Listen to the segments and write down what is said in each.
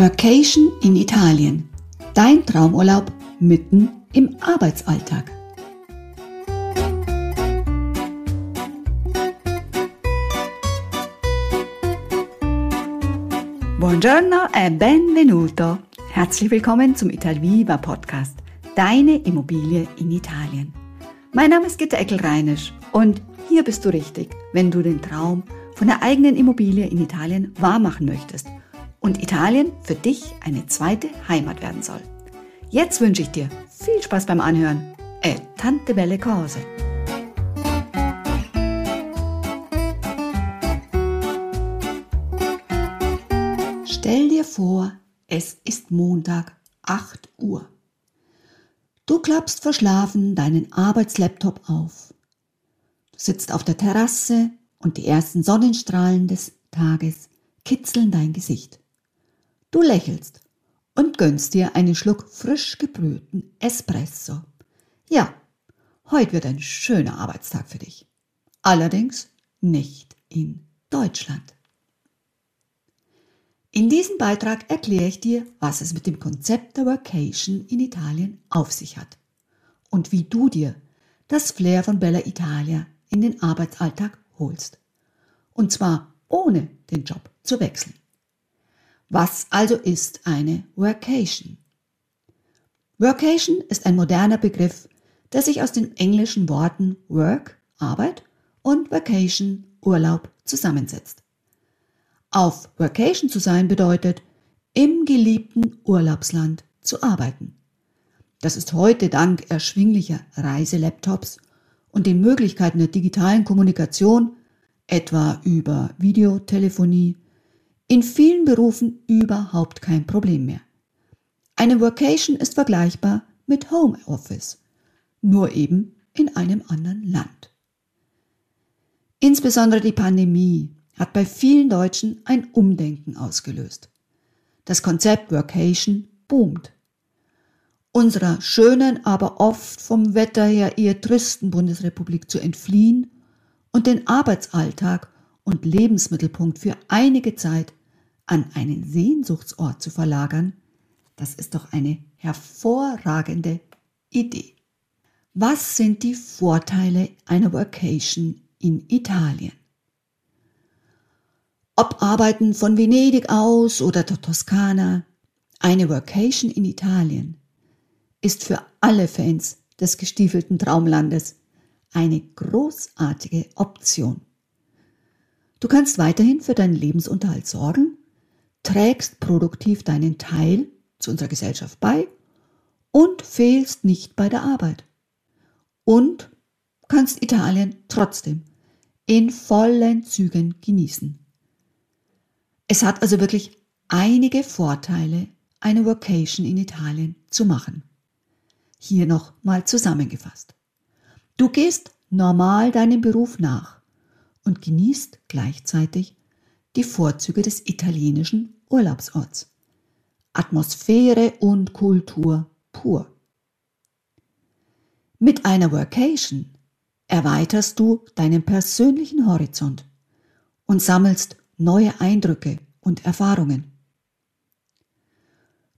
Workation in Italien. Dein Traumurlaub mitten im Arbeitsalltag. Buongiorno e benvenuto. Herzlich willkommen zum Italviva Podcast. Deine Immobilie in Italien. Mein Name ist Gitta Eckel-Reinisch und hier bist du richtig, wenn du den Traum von der eigenen Immobilie in Italien wahrmachen möchtest – und Italien für dich eine zweite Heimat werden soll. Jetzt wünsche ich dir viel Spaß beim Anhören. E tante belle cose. Stell dir vor, es ist Montag, 8 Uhr. Du klappst verschlafen deinen Arbeitslaptop auf. Du sitzt auf der Terrasse und die ersten Sonnenstrahlen des Tages kitzeln dein Gesicht. Du lächelst und gönnst dir einen Schluck frisch gebrühten Espresso. Ja, heute wird ein schöner Arbeitstag für dich. Allerdings nicht in Deutschland. In diesem Beitrag erkläre ich dir, was es mit dem Konzept der Vacation in Italien auf sich hat und wie du dir das Flair von Bella Italia in den Arbeitsalltag holst. Und zwar ohne den Job zu wechseln. Was also ist eine Workation? Workation ist ein moderner Begriff, der sich aus den englischen Worten Work, Arbeit und Vacation, Urlaub zusammensetzt. Auf Workation zu sein bedeutet, im geliebten Urlaubsland zu arbeiten. Das ist heute dank erschwinglicher Reiselaptops und den Möglichkeiten der digitalen Kommunikation, etwa über Videotelefonie, in vielen Berufen überhaupt kein Problem mehr. Eine Workation ist vergleichbar mit Homeoffice, nur eben in einem anderen Land. Insbesondere die Pandemie hat bei vielen Deutschen ein Umdenken ausgelöst. Das Konzept Workation boomt. Unserer schönen, aber oft vom Wetter her eher tristen Bundesrepublik zu entfliehen und den Arbeitsalltag und Lebensmittelpunkt für einige Zeit an einen Sehnsuchtsort zu verlagern, das ist doch eine hervorragende Idee. Was sind die Vorteile einer Vacation in Italien? Ob Arbeiten von Venedig aus oder der Toskana, eine Vacation in Italien ist für alle Fans des gestiefelten Traumlandes eine großartige Option. Du kannst weiterhin für deinen Lebensunterhalt sorgen trägst produktiv deinen Teil zu unserer Gesellschaft bei und fehlst nicht bei der Arbeit. Und kannst Italien trotzdem in vollen Zügen genießen. Es hat also wirklich einige Vorteile, eine Vocation in Italien zu machen. Hier noch mal zusammengefasst. Du gehst normal deinem Beruf nach und genießt gleichzeitig die Vorzüge des italienischen Urlaubsorts. Atmosphäre und Kultur pur. Mit einer Workation erweiterst du deinen persönlichen Horizont und sammelst neue Eindrücke und Erfahrungen.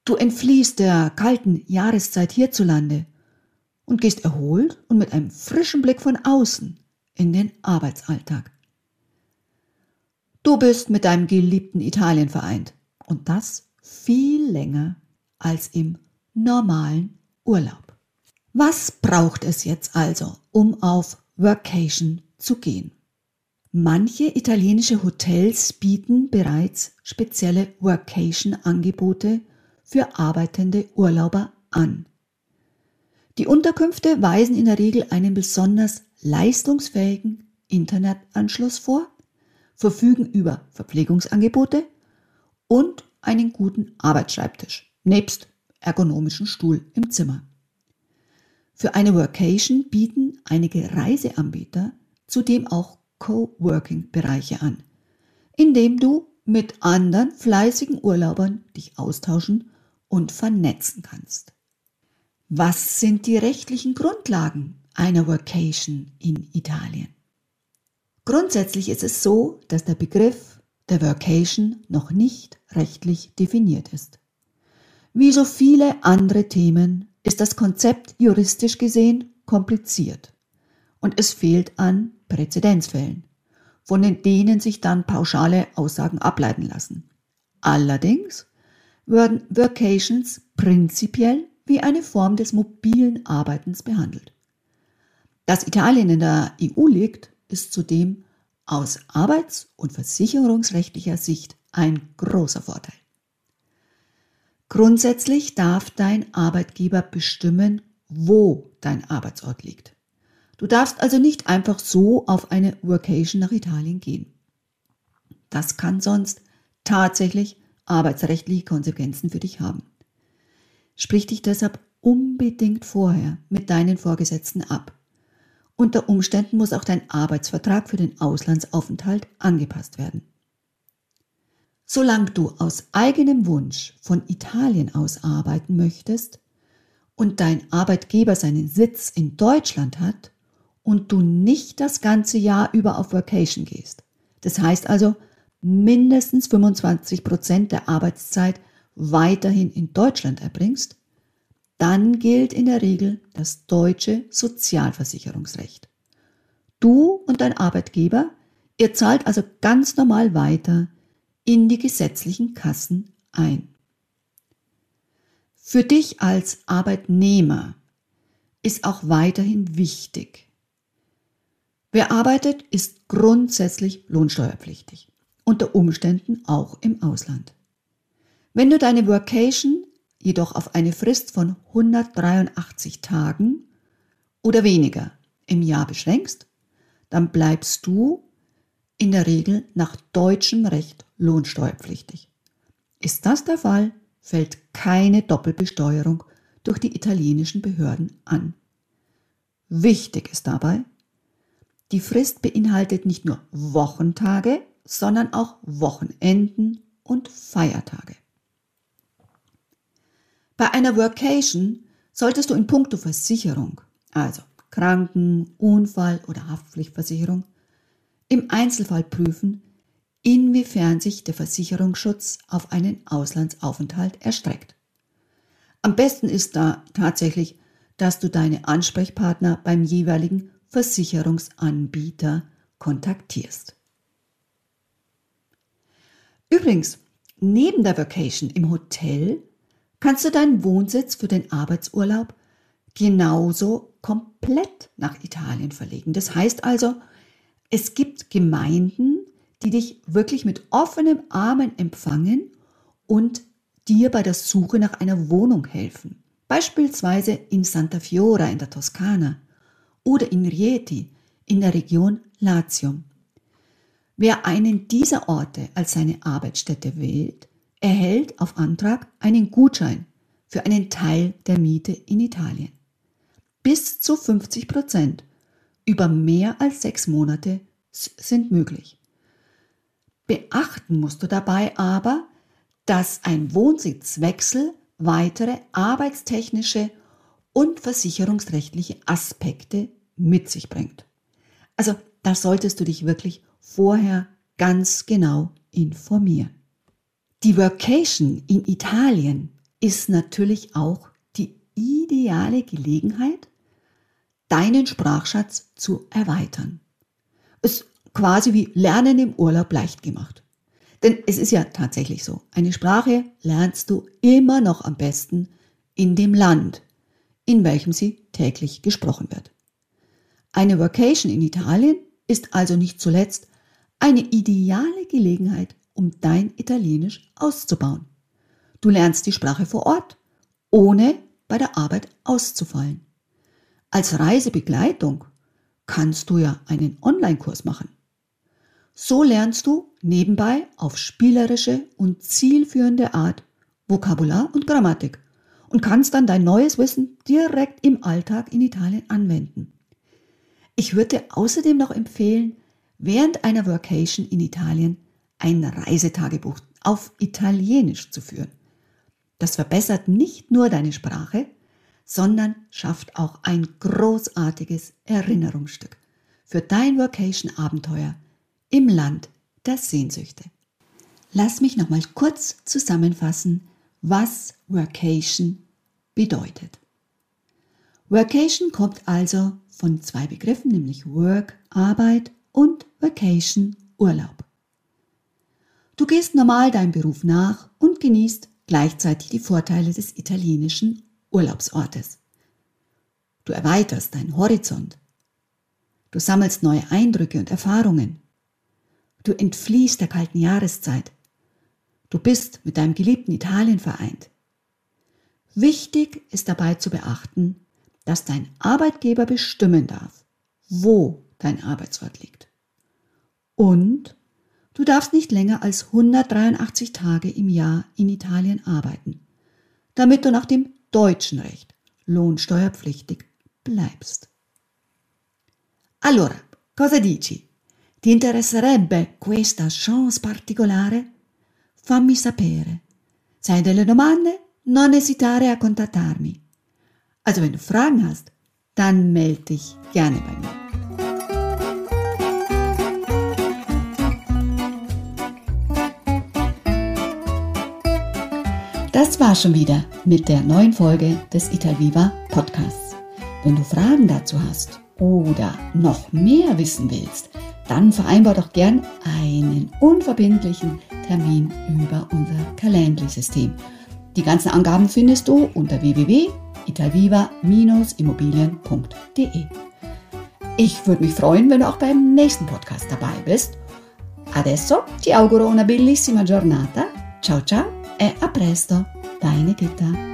Du entfliehst der kalten Jahreszeit hierzulande und gehst erholt und mit einem frischen Blick von außen in den Arbeitsalltag. Du bist mit deinem geliebten Italien vereint und das viel länger als im normalen Urlaub. Was braucht es jetzt also, um auf Workation zu gehen? Manche italienische Hotels bieten bereits spezielle Workation-Angebote für arbeitende Urlauber an. Die Unterkünfte weisen in der Regel einen besonders leistungsfähigen Internetanschluss vor verfügen über Verpflegungsangebote und einen guten Arbeitsschreibtisch nebst ergonomischen Stuhl im Zimmer. Für eine Workation bieten einige Reiseanbieter zudem auch Coworking-Bereiche an, in dem du mit anderen fleißigen Urlaubern dich austauschen und vernetzen kannst. Was sind die rechtlichen Grundlagen einer Workation in Italien? Grundsätzlich ist es so, dass der Begriff der Workation noch nicht rechtlich definiert ist. Wie so viele andere Themen ist das Konzept juristisch gesehen kompliziert und es fehlt an Präzedenzfällen, von denen sich dann pauschale Aussagen ableiten lassen. Allerdings werden Workations prinzipiell wie eine Form des mobilen Arbeitens behandelt. Dass Italien in der EU liegt, ist zudem aus arbeits- und versicherungsrechtlicher Sicht ein großer Vorteil. Grundsätzlich darf dein Arbeitgeber bestimmen, wo dein Arbeitsort liegt. Du darfst also nicht einfach so auf eine Workation nach Italien gehen. Das kann sonst tatsächlich arbeitsrechtliche Konsequenzen für dich haben. Sprich dich deshalb unbedingt vorher mit deinen Vorgesetzten ab. Unter Umständen muss auch dein Arbeitsvertrag für den Auslandsaufenthalt angepasst werden. Solange du aus eigenem Wunsch von Italien aus arbeiten möchtest und dein Arbeitgeber seinen Sitz in Deutschland hat und du nicht das ganze Jahr über auf Vacation gehst, das heißt also mindestens 25 Prozent der Arbeitszeit weiterhin in Deutschland erbringst, dann gilt in der Regel das deutsche Sozialversicherungsrecht. Du und dein Arbeitgeber, ihr zahlt also ganz normal weiter in die gesetzlichen Kassen ein. Für dich als Arbeitnehmer ist auch weiterhin wichtig. Wer arbeitet, ist grundsätzlich lohnsteuerpflichtig, unter Umständen auch im Ausland. Wenn du deine Workation jedoch auf eine Frist von 183 Tagen oder weniger im Jahr beschränkst, dann bleibst du in der Regel nach deutschem Recht lohnsteuerpflichtig. Ist das der Fall, fällt keine Doppelbesteuerung durch die italienischen Behörden an. Wichtig ist dabei, die Frist beinhaltet nicht nur Wochentage, sondern auch Wochenenden und Feiertage. Bei einer Workation solltest du in puncto Versicherung, also Kranken-, Unfall- oder Haftpflichtversicherung, im Einzelfall prüfen, inwiefern sich der Versicherungsschutz auf einen Auslandsaufenthalt erstreckt. Am besten ist da tatsächlich, dass du deine Ansprechpartner beim jeweiligen Versicherungsanbieter kontaktierst. Übrigens, neben der Vacation im Hotel kannst du deinen Wohnsitz für den Arbeitsurlaub genauso komplett nach Italien verlegen. Das heißt also, es gibt Gemeinden, die dich wirklich mit offenen Armen empfangen und dir bei der Suche nach einer Wohnung helfen. Beispielsweise in Santa Fiora in der Toskana oder in Rieti in der Region Latium. Wer einen dieser Orte als seine Arbeitsstätte wählt, erhält auf Antrag einen Gutschein für einen Teil der Miete in Italien. Bis zu 50 Prozent über mehr als sechs Monate sind möglich. Beachten musst du dabei aber, dass ein Wohnsitzwechsel weitere arbeitstechnische und versicherungsrechtliche Aspekte mit sich bringt. Also da solltest du dich wirklich vorher ganz genau informieren. Die Workation in Italien ist natürlich auch die ideale Gelegenheit, deinen Sprachschatz zu erweitern. Ist quasi wie Lernen im Urlaub leicht gemacht. Denn es ist ja tatsächlich so, eine Sprache lernst du immer noch am besten in dem Land, in welchem sie täglich gesprochen wird. Eine Vacation in Italien ist also nicht zuletzt eine ideale Gelegenheit, um dein Italienisch auszubauen. Du lernst die Sprache vor Ort, ohne bei der Arbeit auszufallen. Als Reisebegleitung kannst du ja einen Online-Kurs machen. So lernst du nebenbei auf spielerische und zielführende Art Vokabular und Grammatik und kannst dann dein neues Wissen direkt im Alltag in Italien anwenden. Ich würde außerdem noch empfehlen, während einer Vacation in Italien ein Reisetagebuch auf Italienisch zu führen. Das verbessert nicht nur deine Sprache, sondern schafft auch ein großartiges Erinnerungsstück für dein Vacation-Abenteuer im Land der Sehnsüchte. lass mich noch mal kurz zusammenfassen, was Workation bedeutet. Workation kommt also von zwei Begriffen, nämlich Work, Arbeit und Vacation, Urlaub. Du gehst normal deinem Beruf nach und genießt gleichzeitig die Vorteile des italienischen Urlaubsortes. Du erweiterst deinen Horizont. Du sammelst neue Eindrücke und Erfahrungen. Du entfliehst der kalten Jahreszeit. Du bist mit deinem geliebten Italien vereint. Wichtig ist dabei zu beachten, dass dein Arbeitgeber bestimmen darf, wo dein Arbeitsort liegt. Und du darfst nicht länger als 183 Tage im Jahr in Italien arbeiten, damit du nach dem deutschen Recht lohnsteuerpflichtig bleibst. Allora, cosa dici? Ti interesserebbe questa chance particolare? Fammi sapere. Se hai delle domande, non esitare a contattarmi. Also wenn du Fragen hast, dann melde dich gerne bei mir. Das war schon wieder mit der neuen Folge des Italviva Podcasts. Wenn du Fragen dazu hast oder noch mehr wissen willst, dann vereinbar doch gern einen unverbindlichen Termin über unser Calendly-System. Die ganzen Angaben findest du unter www.italviva-immobilien.de. Ich würde mich freuen, wenn du auch beim nächsten Podcast dabei bist. Adesso ti auguro una bellissima giornata. Ciao ciao e a presto, deine Gitta.